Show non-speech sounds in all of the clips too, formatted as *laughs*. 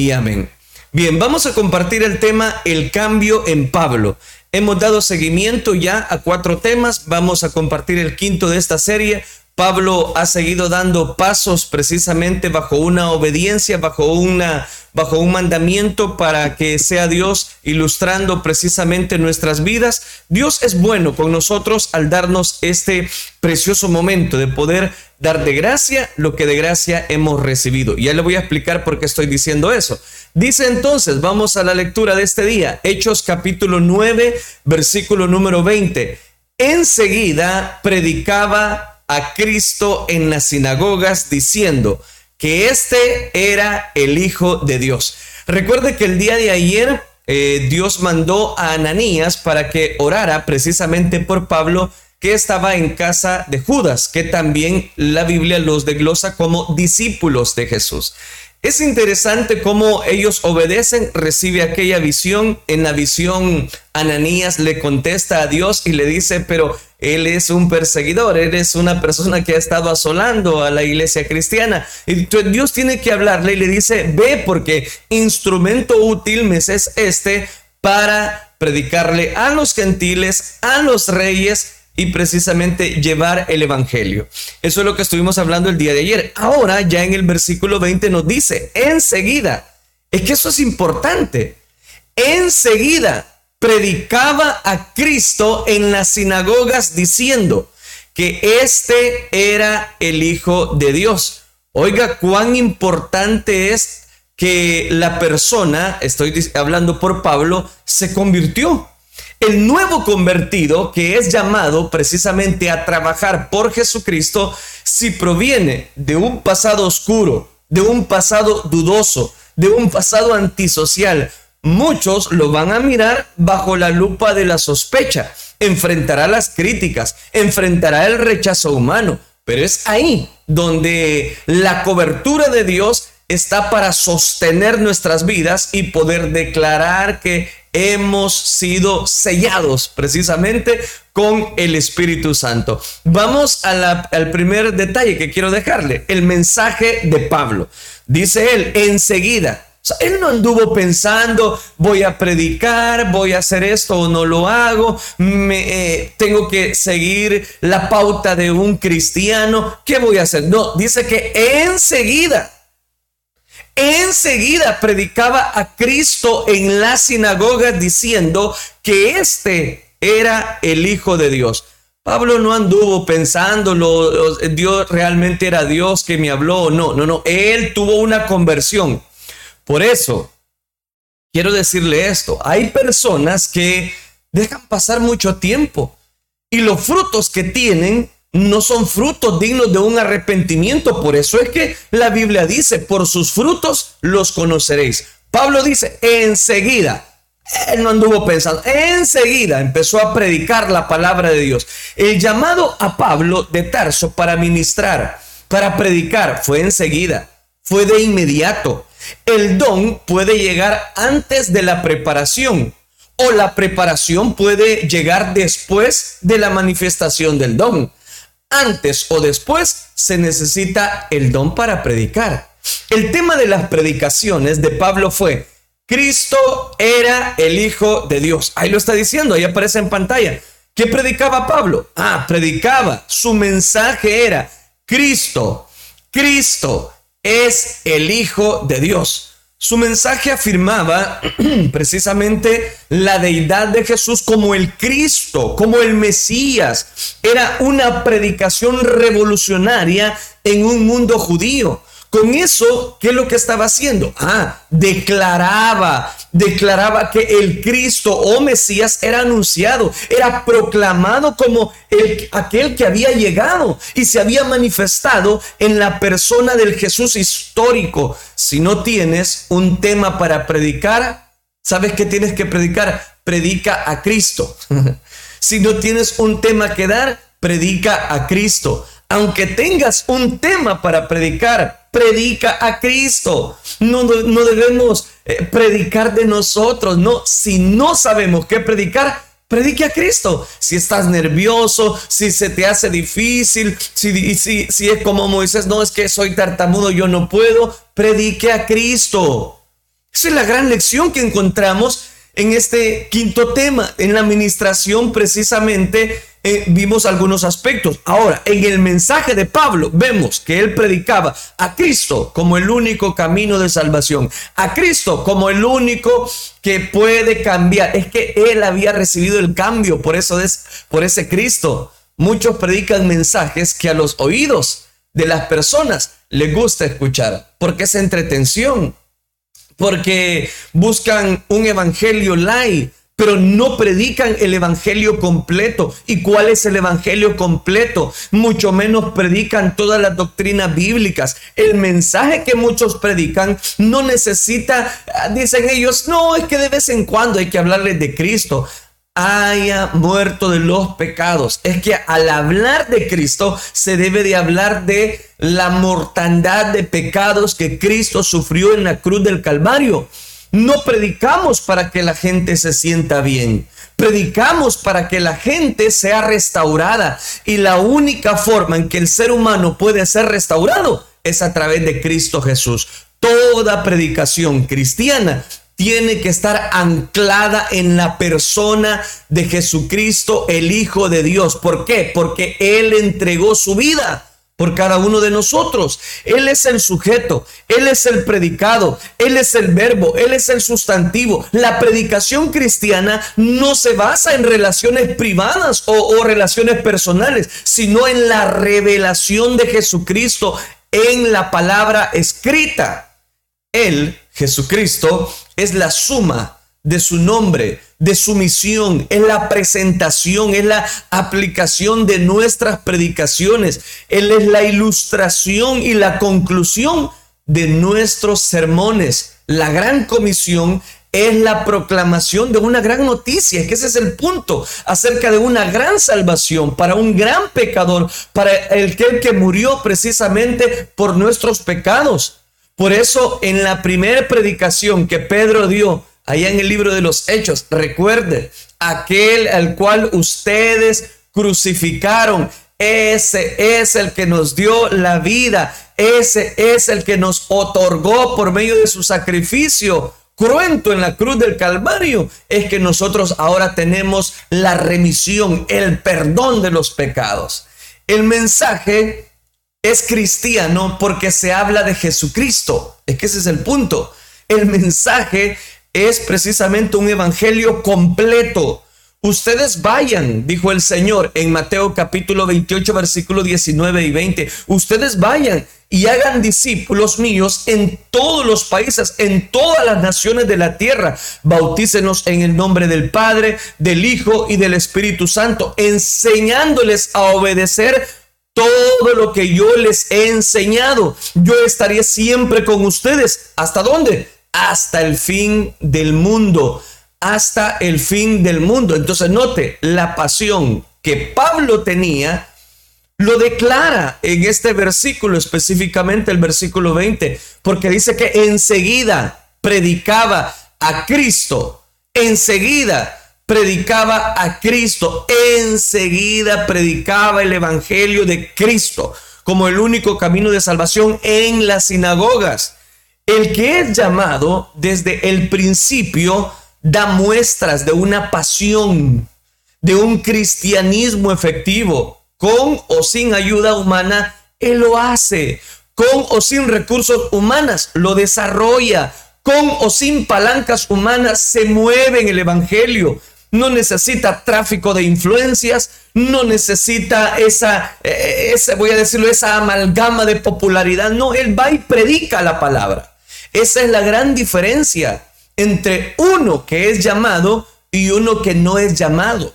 y amén. Bien, vamos a compartir el tema El cambio en Pablo. Hemos dado seguimiento ya a cuatro temas, vamos a compartir el quinto de esta serie. Pablo ha seguido dando pasos precisamente bajo una obediencia, bajo una bajo un mandamiento para que sea Dios ilustrando precisamente nuestras vidas. Dios es bueno con nosotros al darnos este precioso momento de poder dar de gracia lo que de gracia hemos recibido. Ya le voy a explicar por qué estoy diciendo eso. Dice entonces, vamos a la lectura de este día, Hechos capítulo 9, versículo número 20. Enseguida predicaba a Cristo en las sinagogas diciendo, que este era el Hijo de Dios. Recuerde que el día de ayer eh, Dios mandó a Ananías para que orara precisamente por Pablo que estaba en casa de Judas, que también la Biblia los desglosa como discípulos de Jesús. Es interesante cómo ellos obedecen, recibe aquella visión. En la visión, Ananías le contesta a Dios y le dice, pero él es un perseguidor, él es una persona que ha estado asolando a la iglesia cristiana. Y Dios tiene que hablarle y le dice, ve porque instrumento útil me es este para predicarle a los gentiles, a los reyes y precisamente llevar el Evangelio. Eso es lo que estuvimos hablando el día de ayer. Ahora ya en el versículo 20 nos dice, enseguida, es que eso es importante, enseguida predicaba a Cristo en las sinagogas diciendo que este era el Hijo de Dios. Oiga, cuán importante es que la persona, estoy hablando por Pablo, se convirtió. El nuevo convertido que es llamado precisamente a trabajar por Jesucristo, si proviene de un pasado oscuro, de un pasado dudoso, de un pasado antisocial, muchos lo van a mirar bajo la lupa de la sospecha, enfrentará las críticas, enfrentará el rechazo humano, pero es ahí donde la cobertura de Dios está para sostener nuestras vidas y poder declarar que hemos sido sellados precisamente con el Espíritu Santo. Vamos al primer detalle que quiero dejarle, el mensaje de Pablo. Dice él, enseguida, él no anduvo pensando, voy a predicar, voy a hacer esto o no lo hago, me, eh, tengo que seguir la pauta de un cristiano, ¿qué voy a hacer? No, dice que enseguida enseguida predicaba a Cristo en la sinagoga diciendo que este era el Hijo de Dios. Pablo no anduvo pensándolo, Dios realmente era Dios que me habló, no, no, no, él tuvo una conversión. Por eso, quiero decirle esto, hay personas que dejan pasar mucho tiempo y los frutos que tienen no son frutos dignos de un arrepentimiento. Por eso es que la Biblia dice, por sus frutos los conoceréis. Pablo dice, enseguida, él no anduvo pensando, enseguida empezó a predicar la palabra de Dios. El llamado a Pablo de Tarso para ministrar, para predicar, fue enseguida, fue de inmediato. El don puede llegar antes de la preparación o la preparación puede llegar después de la manifestación del don antes o después se necesita el don para predicar. El tema de las predicaciones de Pablo fue, Cristo era el Hijo de Dios. Ahí lo está diciendo, ahí aparece en pantalla. ¿Qué predicaba Pablo? Ah, predicaba. Su mensaje era, Cristo, Cristo es el Hijo de Dios. Su mensaje afirmaba *clears throat* precisamente la deidad de Jesús como el Cristo, como el Mesías. Era una predicación revolucionaria en un mundo judío. Con eso, ¿qué es lo que estaba haciendo? Ah, declaraba, declaraba que el Cristo o Mesías era anunciado, era proclamado como el, aquel que había llegado y se había manifestado en la persona del Jesús histórico. Si no tienes un tema para predicar, ¿sabes qué tienes que predicar? Predica a Cristo. *laughs* si no tienes un tema que dar, predica a Cristo. Aunque tengas un tema para predicar, predica a Cristo. No, no debemos eh, predicar de nosotros. No, si no sabemos qué predicar, predique a Cristo. Si estás nervioso, si se te hace difícil, si, si, si es como Moisés, no es que soy tartamudo, yo no puedo, predique a Cristo. Esa es la gran lección que encontramos en este quinto tema. En la administración precisamente eh, vimos algunos aspectos. Ahora, en el mensaje de Pablo vemos que él predicaba a Cristo como el único camino de salvación, a Cristo como el único que puede cambiar. Es que él había recibido el cambio, por eso es por ese Cristo. Muchos predican mensajes que a los oídos de las personas les gusta escuchar, porque es entretención, porque buscan un evangelio light, pero no predican el evangelio completo. ¿Y cuál es el evangelio completo? Mucho menos predican todas las doctrinas bíblicas. El mensaje que muchos predican no necesita, dicen ellos, no, es que de vez en cuando hay que hablarles de Cristo haya muerto de los pecados. Es que al hablar de Cristo se debe de hablar de la mortandad de pecados que Cristo sufrió en la cruz del Calvario. No predicamos para que la gente se sienta bien. Predicamos para que la gente sea restaurada. Y la única forma en que el ser humano puede ser restaurado es a través de Cristo Jesús. Toda predicación cristiana tiene que estar anclada en la persona de Jesucristo, el Hijo de Dios. ¿Por qué? Porque Él entregó su vida por cada uno de nosotros. Él es el sujeto, Él es el predicado, Él es el verbo, Él es el sustantivo. La predicación cristiana no se basa en relaciones privadas o, o relaciones personales, sino en la revelación de Jesucristo en la palabra escrita. Él, Jesucristo, es la suma de su nombre, de su misión, es la presentación, es la aplicación de nuestras predicaciones. Él es la ilustración y la conclusión de nuestros sermones. La gran comisión es la proclamación de una gran noticia, que ese es el punto, acerca de una gran salvación para un gran pecador, para el que murió precisamente por nuestros pecados. Por eso en la primera predicación que Pedro dio allá en el libro de los Hechos, recuerde, aquel al cual ustedes crucificaron, ese es el que nos dio la vida, ese es el que nos otorgó por medio de su sacrificio cruento en la cruz del Calvario, es que nosotros ahora tenemos la remisión, el perdón de los pecados. El mensaje es cristiano porque se habla de Jesucristo. Es que ese es el punto. El mensaje es precisamente un evangelio completo. Ustedes vayan, dijo el Señor en Mateo capítulo 28, versículo 19 y 20. Ustedes vayan y hagan discípulos míos en todos los países, en todas las naciones de la tierra. Bautícenos en el nombre del Padre, del Hijo y del Espíritu Santo, enseñándoles a obedecer todo lo que yo les he enseñado. Yo estaré siempre con ustedes. ¿Hasta dónde? Hasta el fin del mundo. Hasta el fin del mundo. Entonces note la pasión que Pablo tenía. Lo declara en este versículo, específicamente el versículo 20, porque dice que enseguida predicaba a Cristo. Enseguida predicaba a Cristo, enseguida predicaba el Evangelio de Cristo como el único camino de salvación en las sinagogas. El que es llamado desde el principio da muestras de una pasión, de un cristianismo efectivo, con o sin ayuda humana, Él lo hace, con o sin recursos humanas, lo desarrolla, con o sin palancas humanas, se mueve en el Evangelio, no necesita tráfico de influencias, no necesita esa, eh, esa, voy a decirlo, esa amalgama de popularidad. No, él va y predica la palabra. Esa es la gran diferencia entre uno que es llamado y uno que no es llamado.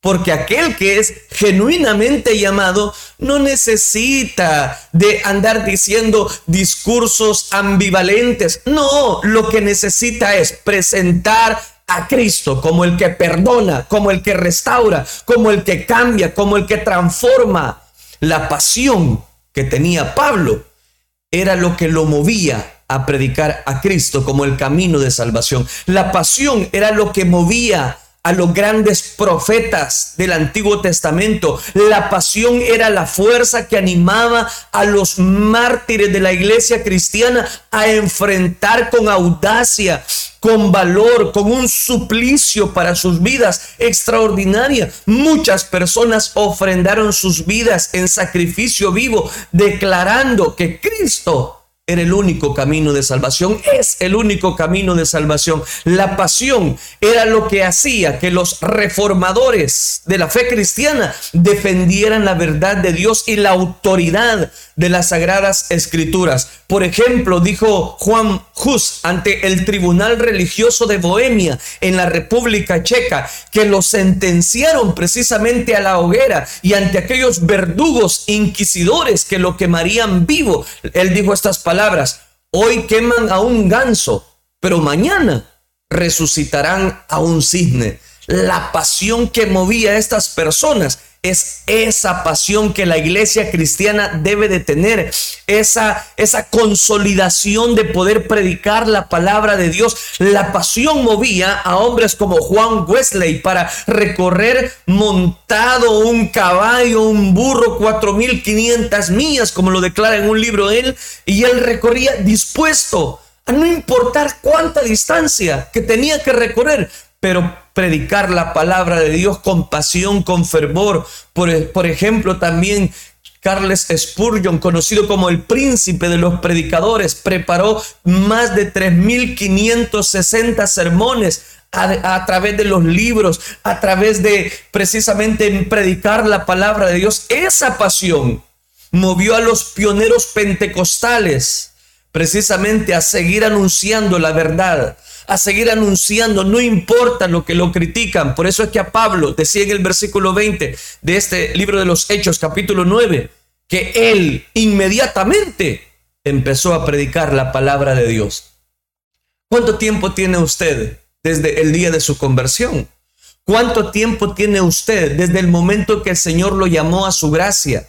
Porque aquel que es genuinamente llamado no necesita de andar diciendo discursos ambivalentes. No, lo que necesita es presentar a Cristo como el que perdona, como el que restaura, como el que cambia, como el que transforma. La pasión que tenía Pablo era lo que lo movía a predicar a Cristo como el camino de salvación. La pasión era lo que movía a los grandes profetas del Antiguo Testamento. La pasión era la fuerza que animaba a los mártires de la iglesia cristiana a enfrentar con audacia, con valor, con un suplicio para sus vidas extraordinaria. Muchas personas ofrendaron sus vidas en sacrificio vivo, declarando que Cristo era el único camino de salvación, es el único camino de salvación. La pasión era lo que hacía que los reformadores de la fe cristiana defendieran la verdad de Dios y la autoridad de las sagradas escrituras. Por ejemplo, dijo Juan Hus ante el Tribunal Religioso de Bohemia en la República Checa, que lo sentenciaron precisamente a la hoguera y ante aquellos verdugos inquisidores que lo quemarían vivo. Él dijo estas palabras, hoy queman a un ganso, pero mañana resucitarán a un cisne. La pasión que movía a estas personas es esa pasión que la iglesia cristiana debe de tener, esa, esa consolidación de poder predicar la palabra de Dios. La pasión movía a hombres como Juan Wesley para recorrer montado un caballo, un burro, 4.500 millas, como lo declara en un libro él, y él recorría dispuesto a no importar cuánta distancia que tenía que recorrer, pero predicar la palabra de Dios con pasión, con fervor. Por, ejemplo, también Carles Spurgeon, conocido como el príncipe de los predicadores, preparó más de 3.560 sermones a, a, través de los libros, a través de precisamente predicar la palabra de Dios. Esa pasión movió a los pioneros pentecostales precisamente a seguir anunciando la verdad, a seguir anunciando, no importa lo que lo critican. Por eso es que a Pablo decía en el versículo 20 de este libro de los Hechos, capítulo 9, que él inmediatamente empezó a predicar la palabra de Dios. ¿Cuánto tiempo tiene usted desde el día de su conversión? ¿Cuánto tiempo tiene usted desde el momento que el Señor lo llamó a su gracia?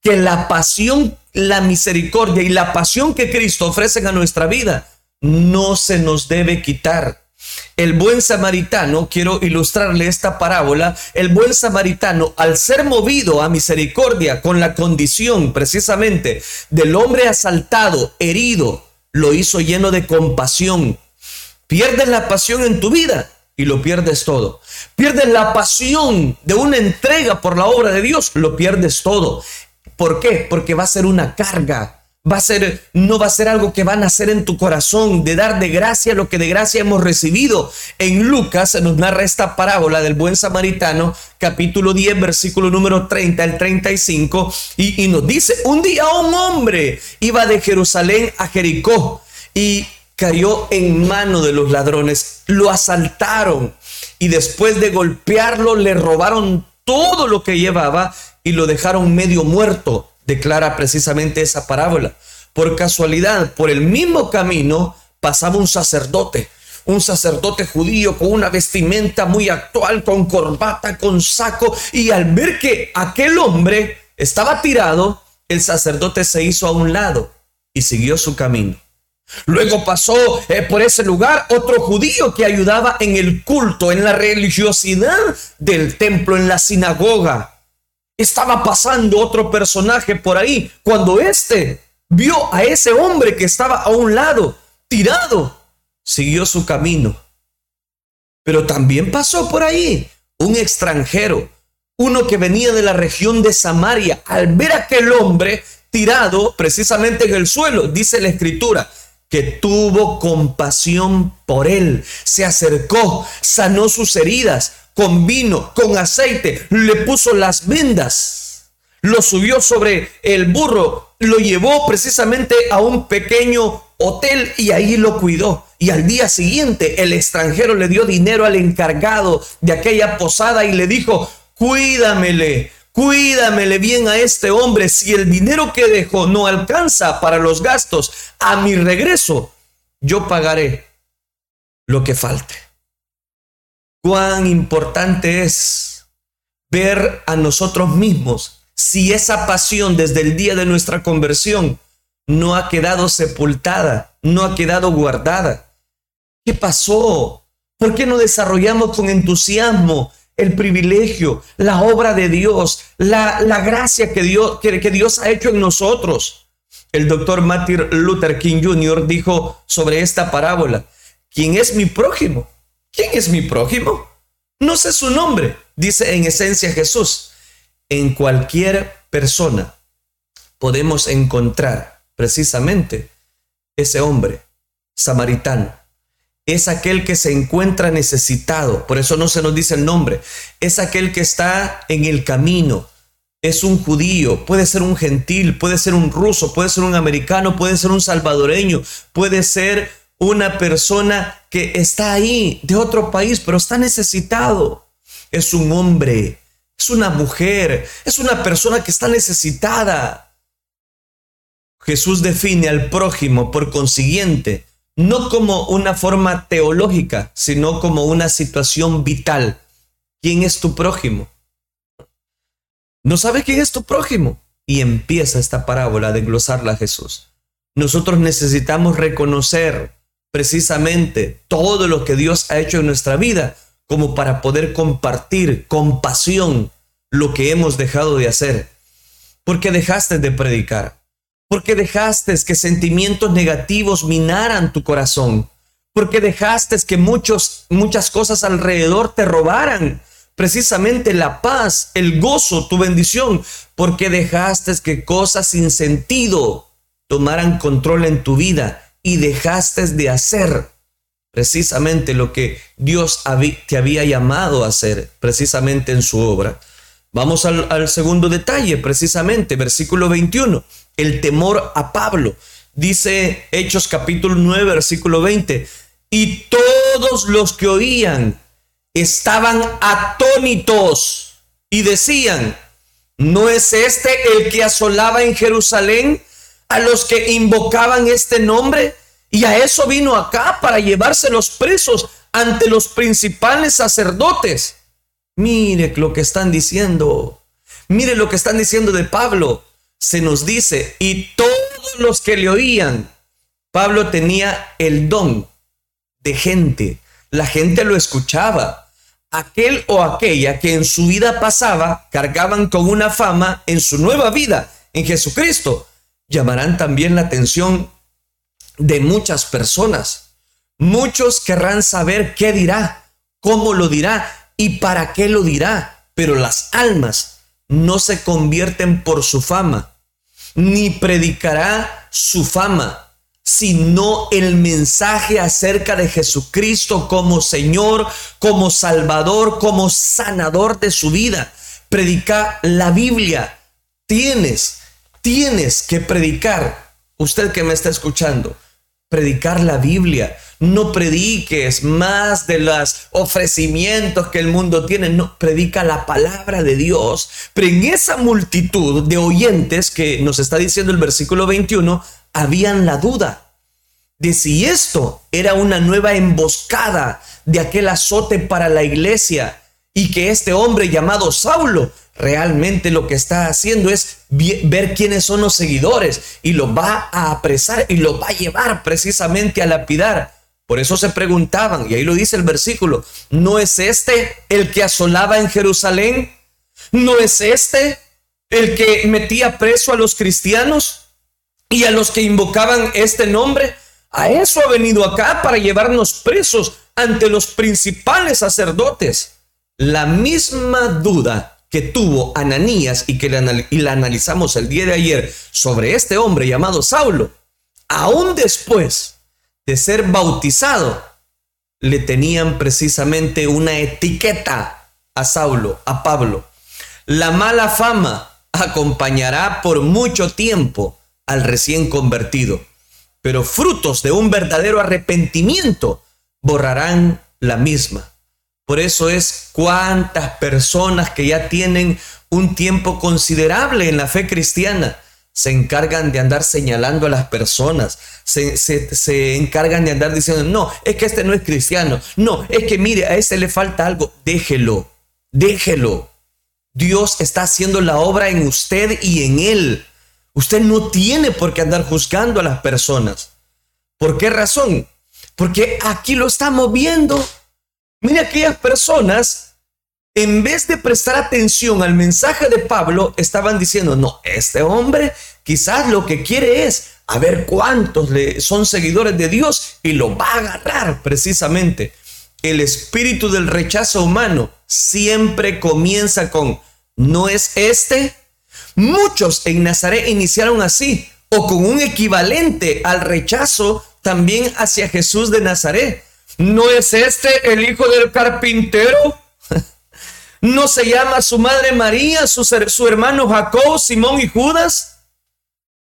Que la pasión, la misericordia y la pasión que Cristo ofrecen a nuestra vida no se nos debe quitar. El buen samaritano, quiero ilustrarle esta parábola, el buen samaritano, al ser movido a misericordia con la condición precisamente del hombre asaltado, herido, lo hizo lleno de compasión. Pierdes la pasión en tu vida y lo pierdes todo. Pierdes la pasión de una entrega por la obra de Dios, lo pierdes todo. ¿Por qué? Porque va a ser una carga va a ser, no va a ser algo que van a hacer en tu corazón, de dar de gracia lo que de gracia hemos recibido. En Lucas nos narra esta parábola del buen samaritano, capítulo 10, versículo número 30 al 35, y, y nos dice, un día un hombre iba de Jerusalén a Jericó y cayó en mano de los ladrones, lo asaltaron y después de golpearlo le robaron todo lo que llevaba y lo dejaron medio muerto declara precisamente esa parábola. Por casualidad, por el mismo camino pasaba un sacerdote, un sacerdote judío con una vestimenta muy actual, con corbata, con saco, y al ver que aquel hombre estaba tirado, el sacerdote se hizo a un lado y siguió su camino. Luego pasó eh, por ese lugar otro judío que ayudaba en el culto, en la religiosidad del templo, en la sinagoga. Estaba pasando otro personaje por ahí cuando éste vio a ese hombre que estaba a un lado, tirado, siguió su camino. Pero también pasó por ahí un extranjero, uno que venía de la región de Samaria. Al ver aquel hombre tirado precisamente en el suelo, dice la escritura, que tuvo compasión por él, se acercó, sanó sus heridas, con vino, con aceite, le puso las vendas, lo subió sobre el burro, lo llevó precisamente a un pequeño hotel y ahí lo cuidó. Y al día siguiente el extranjero le dio dinero al encargado de aquella posada y le dijo, cuídamele, cuídamele bien a este hombre. Si el dinero que dejó no alcanza para los gastos, a mi regreso, yo pagaré lo que falte cuán importante es ver a nosotros mismos si esa pasión desde el día de nuestra conversión no ha quedado sepultada, no ha quedado guardada. ¿Qué pasó? ¿Por qué no desarrollamos con entusiasmo el privilegio, la obra de Dios, la, la gracia que Dios, que, que Dios ha hecho en nosotros? El doctor Martin Luther King Jr. dijo sobre esta parábola, ¿quién es mi prójimo? ¿Quién es mi prójimo? No sé su nombre, dice en esencia Jesús. En cualquier persona podemos encontrar precisamente ese hombre samaritano. Es aquel que se encuentra necesitado, por eso no se nos dice el nombre. Es aquel que está en el camino, es un judío, puede ser un gentil, puede ser un ruso, puede ser un americano, puede ser un salvadoreño, puede ser una persona que está ahí de otro país, pero está necesitado. Es un hombre, es una mujer, es una persona que está necesitada. Jesús define al prójimo, por consiguiente, no como una forma teológica, sino como una situación vital. ¿Quién es tu prójimo? ¿No sabe quién es tu prójimo? Y empieza esta parábola de glosarla a Jesús. Nosotros necesitamos reconocer precisamente todo lo que Dios ha hecho en nuestra vida como para poder compartir con pasión lo que hemos dejado de hacer. Porque dejaste de predicar. Porque dejaste que sentimientos negativos minaran tu corazón. Porque dejaste que muchos, muchas cosas alrededor te robaran precisamente la paz, el gozo, tu bendición, porque dejaste que cosas sin sentido tomaran control en tu vida y dejaste de hacer precisamente lo que Dios te había llamado a hacer, precisamente en su obra. Vamos al, segundo detalle, precisamente, versículo 21, el temor a Pablo. Dice Hechos capítulo 9, versículo 20, y todos los que oían estaban atónitos y decían, ¿no es este el que asolaba en Jerusalén a los que invocaban este nombre? Y a eso vino acá para llevarse los presos ante los principales sacerdotes. Mire lo que están diciendo. Mire lo que están diciendo de Pablo. Se nos dice, y todos los que le oían, Pablo tenía el don de gente. La gente lo escuchaba aquel o aquella que en su vida pasaba cargaban con una fama en su nueva vida en Jesucristo, llamarán también la atención de muchas personas. Muchos querrán saber qué dirá, cómo lo dirá y para qué lo dirá, pero las almas no se convierten por su fama, ni predicará su fama, sino el mensaje acerca de Jesucristo como Señor, como Salvador, como sanador de su vida. Predica la Biblia. Tienes, tienes que predicar. Usted que me está escuchando, predicar la Biblia. No prediques más de los ofrecimientos que el mundo tiene, no, predica la palabra de Dios. Pero en esa multitud de oyentes que nos está diciendo el versículo 21, habían la duda de si esto era una nueva emboscada de aquel azote para la iglesia y que este hombre llamado Saulo realmente lo que está haciendo es ver quiénes son los seguidores y lo va a apresar y lo va a llevar precisamente a lapidar. Por eso se preguntaban, y ahí lo dice el versículo, ¿no es este el que asolaba en Jerusalén? ¿No es este el que metía preso a los cristianos? y a los que invocaban este nombre. A eso ha venido acá para llevarnos presos ante los principales sacerdotes. La misma duda que tuvo Ananías y que la, la analizamos el día de ayer sobre este hombre llamado Saulo, aún después de ser bautizado, le tenían precisamente una etiqueta a Saulo, a Pablo. La mala fama acompañará por mucho tiempo al recién convertido, pero frutos de un verdadero arrepentimiento borrarán la misma. Por eso es cuántas personas que ya tienen un tiempo considerable en la fe cristiana se encargan de andar señalando a las personas, se, se, encargan de andar diciendo, no, es que este no es cristiano, no, es que mire, a ese le falta algo, déjelo, déjelo. Dios está haciendo la obra en usted y en él. Usted no tiene por qué andar juzgando a las personas. ¿Por qué razón? Porque aquí lo estamos viendo. Mira, aquellas personas, en vez de prestar atención al mensaje de Pablo, estaban diciendo, no, este hombre quizás lo que quiere es a ver cuántos le son seguidores de Dios y lo va a agarrar precisamente. El espíritu del rechazo humano siempre comienza con, ¿no es este? Muchos en Nazaret iniciaron así o con un equivalente al rechazo también hacia Jesús de Nazaret. ¿No es este el hijo del carpintero? ¿No se llama su madre María, su, su hermano Jacob, Simón y Judas?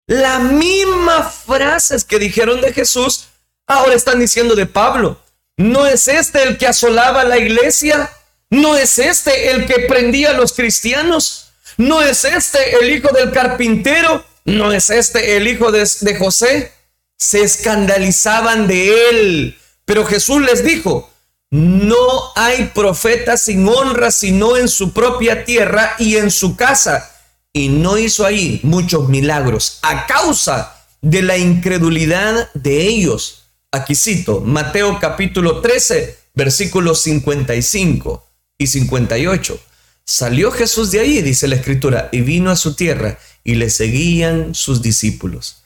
Las mismas frases que dijeron de Jesús, ahora están diciendo de Pablo. ¿No es este el que asolaba la iglesia? ¿No es este el que prendía a los cristianos? ¿No es este el hijo del carpintero? ¿No es este el hijo de, de José? Se escandalizaban de él. Pero Jesús les dijo, no hay profeta sin honra sino en su propia tierra y en su casa. Y no hizo ahí muchos milagros a causa de la incredulidad de ellos. Aquí cito Mateo capítulo 13, versículos 55 y 58. Salió Jesús de ahí, dice la escritura, y vino a su tierra y le seguían sus discípulos.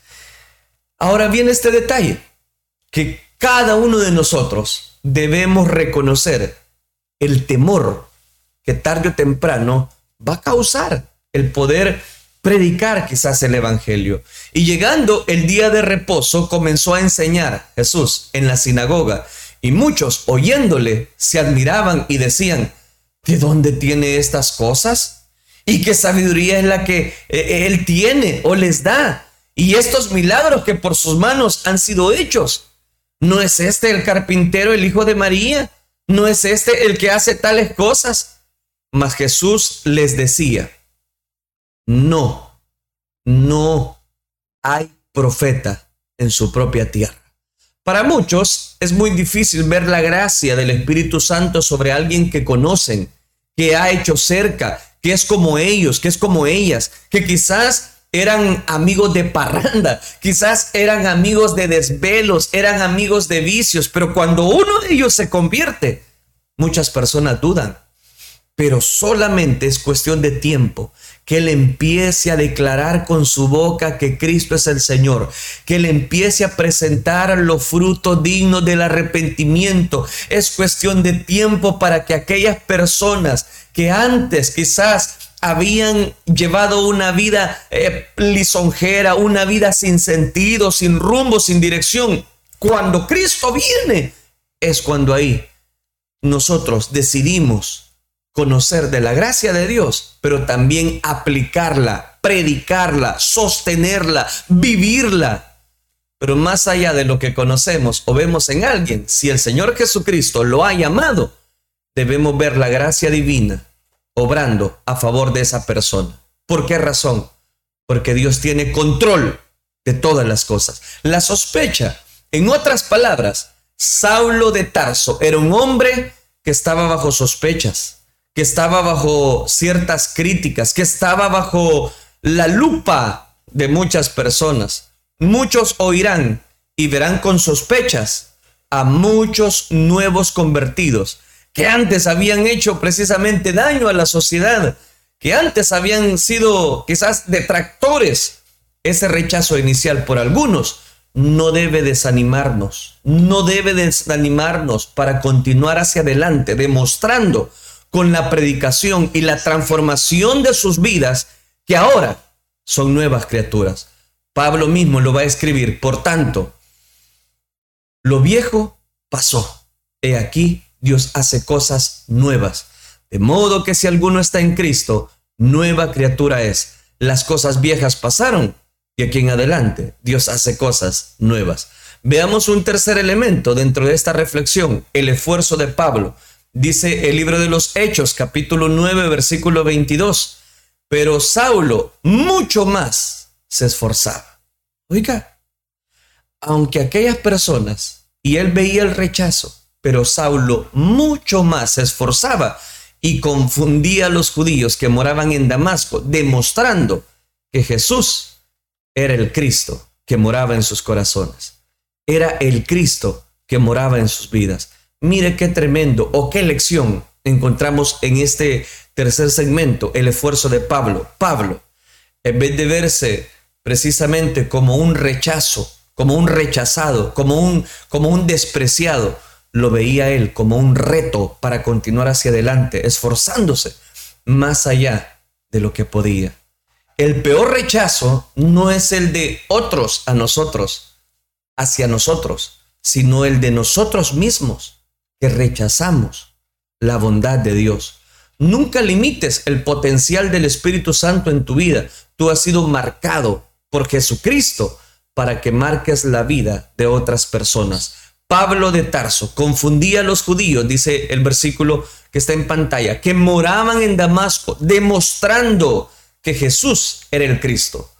Ahora viene este detalle, que cada uno de nosotros debemos reconocer el temor que tarde o temprano va a causar el poder predicar quizás el Evangelio. Y llegando el día de reposo, comenzó a enseñar Jesús en la sinagoga. Y muchos oyéndole se admiraban y decían, ¿de dónde tiene estas cosas? ¿Y qué sabiduría es la que eh, él tiene o les da? Y estos milagros que por sus manos han sido hechos. ¿No es este el carpintero, el hijo de María? ¿No es este el que hace tales cosas? Mas Jesús les decía, no, no hay profeta en su propia tierra. Para muchos es muy difícil ver la gracia del Espíritu Santo sobre alguien que conocen, que ha hecho cerca, que es como ellos, que es como ellas, que quizás eran amigos de parranda, quizás eran amigos de desvelos, eran amigos de vicios, pero cuando uno de ellos se convierte, muchas personas dudan. Pero solamente es cuestión de tiempo que Él empiece a declarar con su boca que Cristo es el Señor, que Él empiece a presentar los frutos dignos del arrepentimiento. Es cuestión de tiempo para que aquellas personas que antes quizás habían llevado una vida eh, lisonjera, una vida sin sentido, sin rumbo, sin dirección. Cuando Cristo viene, es cuando ahí nosotros decidimos conocer de la gracia de Dios, pero también aplicarla, predicarla, sostenerla, vivirla. Pero más allá de lo que conocemos o vemos en alguien, si el Señor Jesucristo lo ha llamado, debemos ver la gracia divina a favor de esa persona. ¿Por qué razón? Porque Dios tiene control de todas las cosas. La sospecha, en otras palabras, Saulo de Tarso era un hombre que estaba bajo sospechas, que estaba bajo ciertas críticas, que estaba bajo la lupa de muchas personas. Muchos oirán y verán con sospechas a muchos nuevos convertidos que antes habían hecho precisamente daño a la sociedad, que antes habían sido quizás detractores. Ese rechazo inicial por algunos no debe desanimarnos, no debe desanimarnos para continuar hacia adelante, demostrando con la predicación y la transformación de sus vidas que ahora son nuevas criaturas. Pablo mismo lo va a escribir, por tanto, lo viejo pasó, he aquí Dios hace cosas nuevas. De modo que si alguno está en Cristo, nueva criatura es. Las cosas viejas pasaron y aquí en adelante Dios hace cosas nuevas. Veamos un tercer elemento dentro de esta reflexión, el esfuerzo de Pablo. Dice el libro de los Hechos, capítulo 9, versículo 22. Pero Saulo mucho más se esforzaba. Oiga, aunque aquellas personas, y él veía el rechazo, pero Saulo mucho más se esforzaba y confundía a los judíos que moraban en Damasco, demostrando que Jesús era el Cristo que moraba en sus corazones. Era el Cristo que moraba en sus vidas. Mire qué tremendo o qué lección encontramos en este tercer segmento, el esfuerzo de Pablo. Pablo, en vez de verse precisamente como un rechazo, como un rechazado, como un, como un despreciado, lo veía él como un reto para continuar hacia adelante, esforzándose más allá de lo que podía. El peor rechazo no es el de otros a nosotros, hacia nosotros, sino el de nosotros mismos, que rechazamos la bondad de Dios. Nunca limites el potencial del Espíritu Santo en tu vida. Tú has sido marcado por Jesucristo para que marques la vida de otras personas. Pablo de Tarso confundía a los judíos, dice el versículo que está en pantalla, que moraban en Damasco, demostrando que Jesús era el Cristo.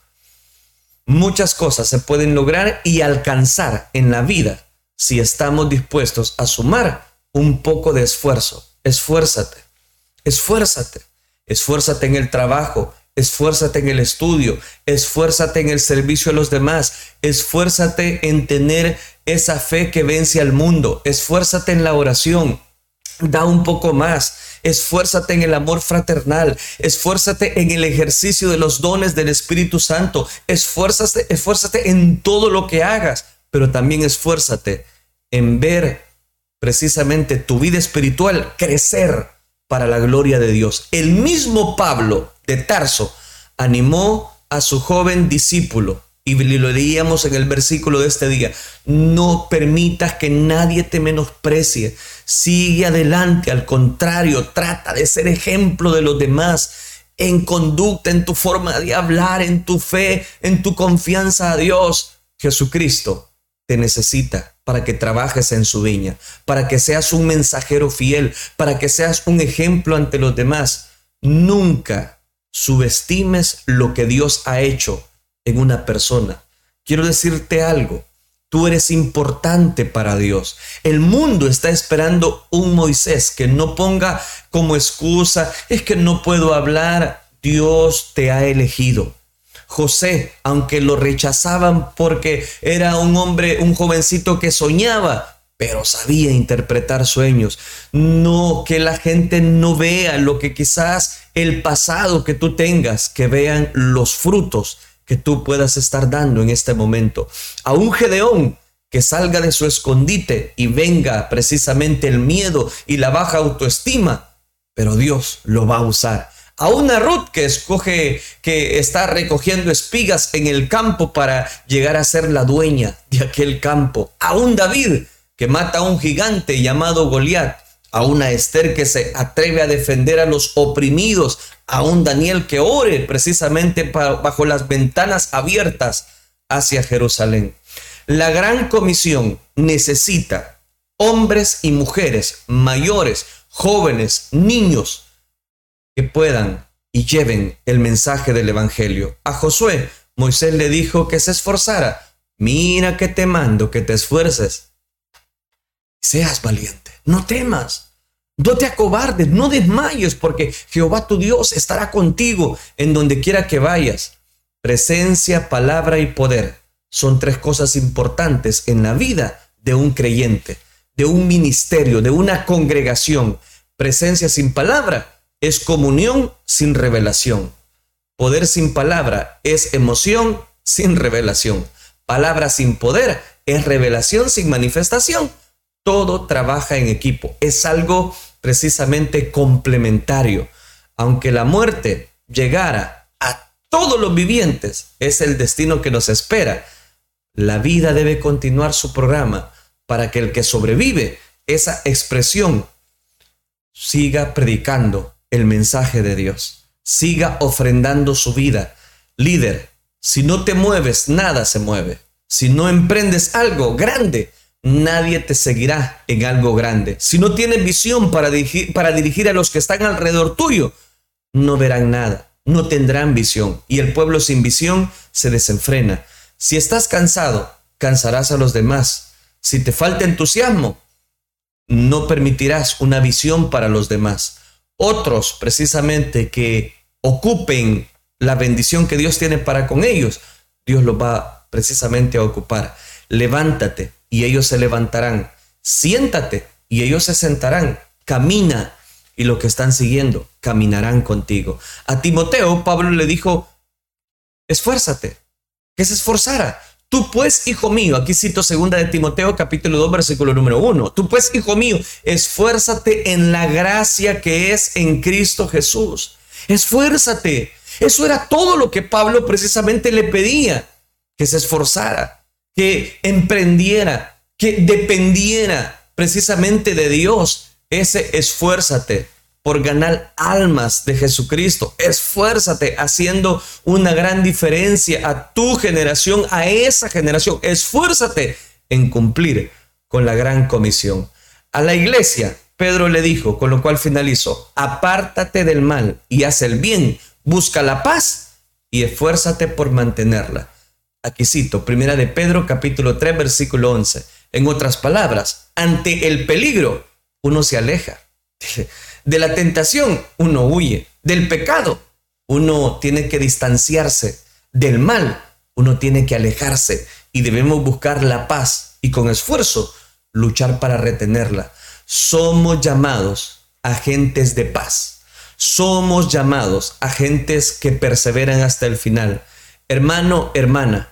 Muchas cosas se pueden lograr y alcanzar en la vida si estamos dispuestos a sumar un poco de esfuerzo. Esfuérzate, esfuérzate, esfuérzate en el trabajo, esfuérzate en el estudio, esfuérzate en el servicio a los demás, esfuérzate en tener esa fe que vence al mundo, esfuérzate en la oración, da un poco más, esfuérzate en el amor fraternal, esfuérzate en el ejercicio de los dones del Espíritu Santo, esfuérzate, esfuérzate en todo lo que hagas, pero también esfuérzate en ver precisamente tu vida espiritual crecer para la gloria de Dios. El mismo Pablo de Tarso animó a su joven discípulo y lo leíamos en el versículo de este día. No permitas que nadie te menosprecie. Sigue adelante. Al contrario, trata de ser ejemplo de los demás en conducta, en tu forma de hablar, en tu fe, en tu confianza a Dios. Jesucristo te necesita para que trabajes en su viña, para que seas un mensajero fiel, para que seas un ejemplo ante los demás. Nunca subestimes lo que Dios ha hecho en una persona. Quiero decirte algo, tú eres importante para Dios. El mundo está esperando un Moisés que no ponga como excusa, es que no puedo hablar, Dios te ha elegido. José, aunque lo rechazaban porque era un hombre, un jovencito que soñaba, pero sabía interpretar sueños. No que la gente no vea lo que quizás el pasado que tú tengas, que vean los frutos que tú puedas estar dando en este momento. A un Gedeón que salga de su escondite y venga precisamente el miedo y la baja autoestima, pero Dios lo va a usar. A una Ruth que escoge, que está recogiendo espigas en el campo para llegar a ser la dueña de aquel campo. A un David que mata a un gigante llamado Goliat, a una Esther que se atreve a defender a los oprimidos, a un Daniel que ore precisamente bajo las ventanas abiertas hacia Jerusalén. La gran comisión necesita hombres y mujeres, mayores, jóvenes, niños, que puedan y lleven el mensaje del Evangelio. A Josué, Moisés le dijo que se esforzara. Mira que te mando que te esfuerces seas valiente, no temas, no te acobardes, no desmayes, porque Jehová tu Dios estará contigo en donde quiera que vayas. Presencia, palabra y poder son tres cosas importantes en la vida de un creyente, de un ministerio, de una congregación. Presencia sin palabra es comunión sin revelación. Poder sin palabra es emoción sin revelación. Palabra sin poder es revelación sin manifestación todo trabaja en equipo. Es algo precisamente complementario. Aunque la muerte llegara a todos los vivientes, es el destino que nos espera. La vida debe continuar su programa para que el que sobrevive esa expresión siga predicando el mensaje de Dios, siga ofrendando su vida. Líder, si no te mueves, nada se mueve. Si no emprendes algo grande, nadie te seguirá en algo grande. Si no tienes visión para dirigir, a los que están alrededor tuyo, no verán nada, no tendrán visión. Y el pueblo sin visión se desenfrena. Si estás cansado, cansarás a los demás. Si te falta entusiasmo, no permitirás una visión para los demás. Otros, precisamente, que ocupen la bendición que Dios tiene para con ellos, Dios los va precisamente a ocupar. Levántate, y ellos se levantarán. Siéntate y ellos se sentarán. Camina y los que están siguiendo caminarán contigo. A Timoteo, Pablo le dijo, esfuérzate, que se esforzara. Tú pues, hijo mío, aquí cito segunda de Timoteo capítulo 2 versículo número 1. Tú pues, hijo mío, esfuérzate en la gracia que es en Cristo Jesús. Esfuérzate. Eso era todo lo que Pablo precisamente le pedía, que se esforzara, que emprendiera, que dependiera precisamente de Dios. Ese esfuérzate por ganar almas de Jesucristo. Esfuérzate haciendo una gran diferencia a tu generación, a esa generación. Esfuérzate en cumplir con la gran comisión. A la iglesia, Pedro le dijo, con lo cual finalizó, apártate del mal y haz el bien, busca la paz y esfuérzate por mantenerla. Aquí cito, primera de Pedro capítulo 3 versículo 11. En otras palabras, ante el peligro, uno se aleja. De la tentación uno huye. Del pecado uno tiene que distanciarse. Del mal uno tiene que alejarse. Y debemos buscar la paz y con esfuerzo luchar para retenerla. Somos llamados agentes de paz. Somos llamados agentes que perseveran hasta el final. Hermano, hermana,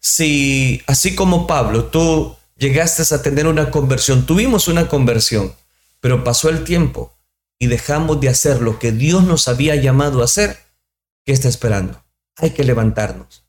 si así como Pablo, tú llegaste a tener una conversión, tuvimos una conversión, pero pasó el tiempo y dejamos de hacer lo que Dios nos había llamado a hacer, ¿qué está esperando? Hay que levantarnos.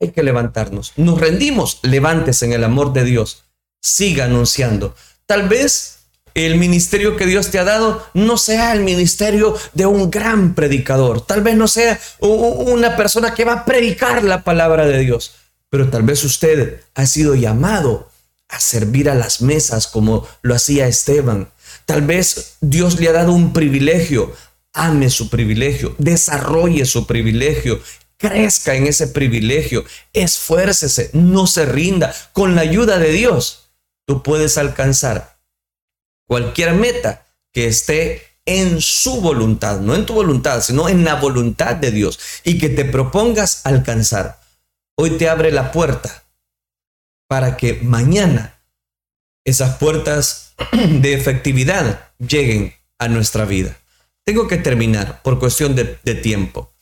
Hay que levantarnos. Nos rendimos, levantes en el amor de Dios. Siga anunciando. Tal vez el ministerio que Dios te ha dado no sea el ministerio de un gran predicador. Tal vez no sea una persona que va a predicar la palabra de Dios. Pero tal vez usted ha sido llamado a servir a las mesas como lo hacía Esteban, Tal vez Dios le ha dado un privilegio. Ame su privilegio, desarrolle su privilegio, crezca en ese privilegio, esfuércese, no se rinda. Con la ayuda de Dios, tú puedes alcanzar cualquier meta que esté en su voluntad, no en tu voluntad, sino en la voluntad de Dios y que te propongas alcanzar. Hoy te abre la puerta para que mañana esas puertas *clears throat* de efectividad lleguen a nuestra vida. Tengo que terminar por cuestión de, tiempo.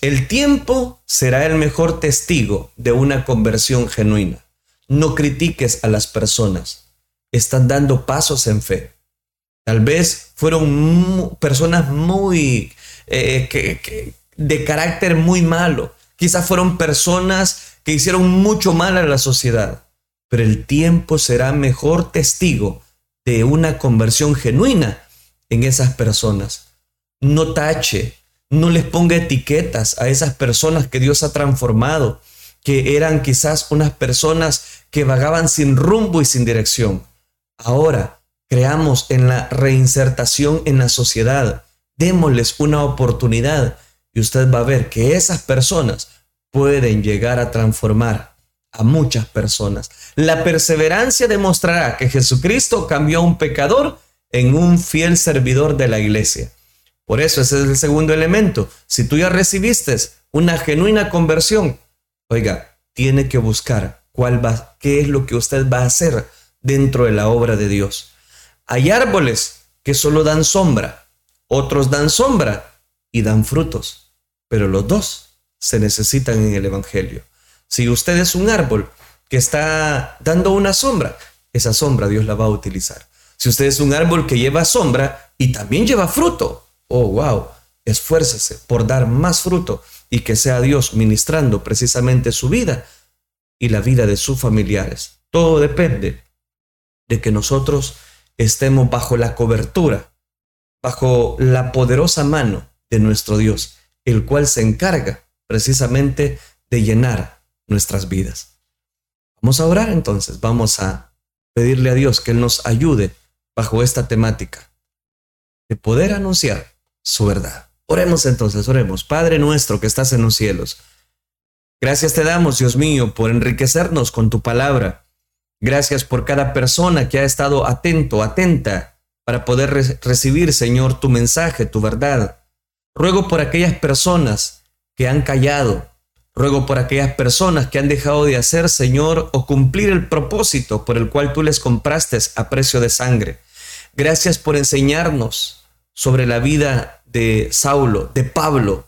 El tiempo será el mejor testigo de una conversión genuina. No critiques a las personas. Están dando pasos en fe. Tal vez fueron personas muy eh, de carácter muy malo. Quizás fueron personas que hicieron mucho mal a la sociedad. Pero el tiempo será mejor testigo de una conversión genuina en esas personas. No tache, no les ponga etiquetas a esas personas que Dios ha transformado, que eran quizás unas personas que vagaban sin rumbo y sin dirección. Ahora creamos en la reinsertación en la sociedad, démosles una oportunidad y usted va a ver que esas personas pueden llegar a transformar a muchas personas. La perseverancia demostrará que Jesucristo cambió a un pecador en un fiel servidor de la iglesia. Por eso ese es el segundo elemento. Si tú ya recibiste una genuina conversión, oiga, tiene que buscar cuál va, qué es lo que usted va a hacer dentro de la obra de Dios. Hay árboles que solo dan sombra, otros dan sombra y dan frutos, pero los dos se necesitan en el Evangelio. Si usted es un árbol que está dando una sombra, esa sombra Dios la va a utilizar. Si usted es un árbol que lleva sombra y también lleva fruto, oh, wow, esfuércese por dar más fruto y que sea Dios ministrando precisamente su vida y la vida de sus familiares. Todo depende de que nosotros estemos bajo la cobertura, bajo la poderosa mano de nuestro Dios, el cual se encarga precisamente de llenar nuestras vidas. Vamos a orar entonces, vamos a pedirle a Dios que Él nos ayude bajo esta temática de poder anunciar su verdad. Oremos entonces, oremos. Padre nuestro que estás en los cielos, gracias te damos, Dios mío, por enriquecernos con tu palabra. Gracias por cada persona que ha estado atento, atenta, para poder recibir, Señor, tu mensaje, tu verdad. Ruego por aquellas personas que han callado, Ruego por aquellas personas que han dejado de hacer, Señor, o cumplir el propósito por el cual tú les compraste a precio de sangre. Gracias por enseñarnos sobre la vida de Saulo, de Pablo.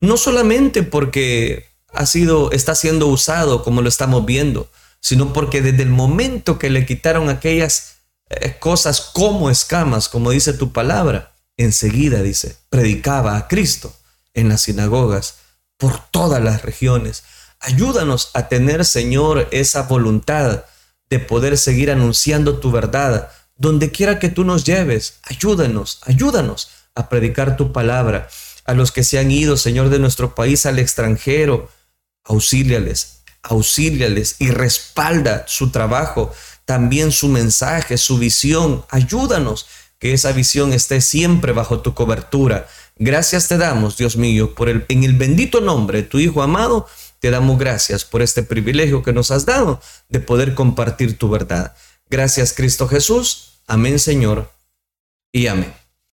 No solamente porque ha sido, está siendo usado como lo estamos viendo, sino porque desde el momento que le quitaron aquellas eh, cosas como escamas, como dice tu palabra, enseguida dice, predicaba a Cristo en las sinagogas por todas las regiones. Ayúdanos a tener, Señor, esa voluntad de poder seguir anunciando tu verdad donde quiera que tú nos lleves. Ayúdanos, ayúdanos a predicar tu palabra. A los que se han ido, Señor, de nuestro país al extranjero, auxíliales, auxíliales y respalda su trabajo, también su mensaje, su visión. Ayúdanos que esa visión esté siempre bajo tu cobertura. Gracias te damos, Dios mío, por el, en el bendito nombre de tu Hijo amado, te damos gracias por este privilegio que nos has dado de poder compartir tu verdad. Gracias, Cristo Jesús. Amén, Señor. Y amén.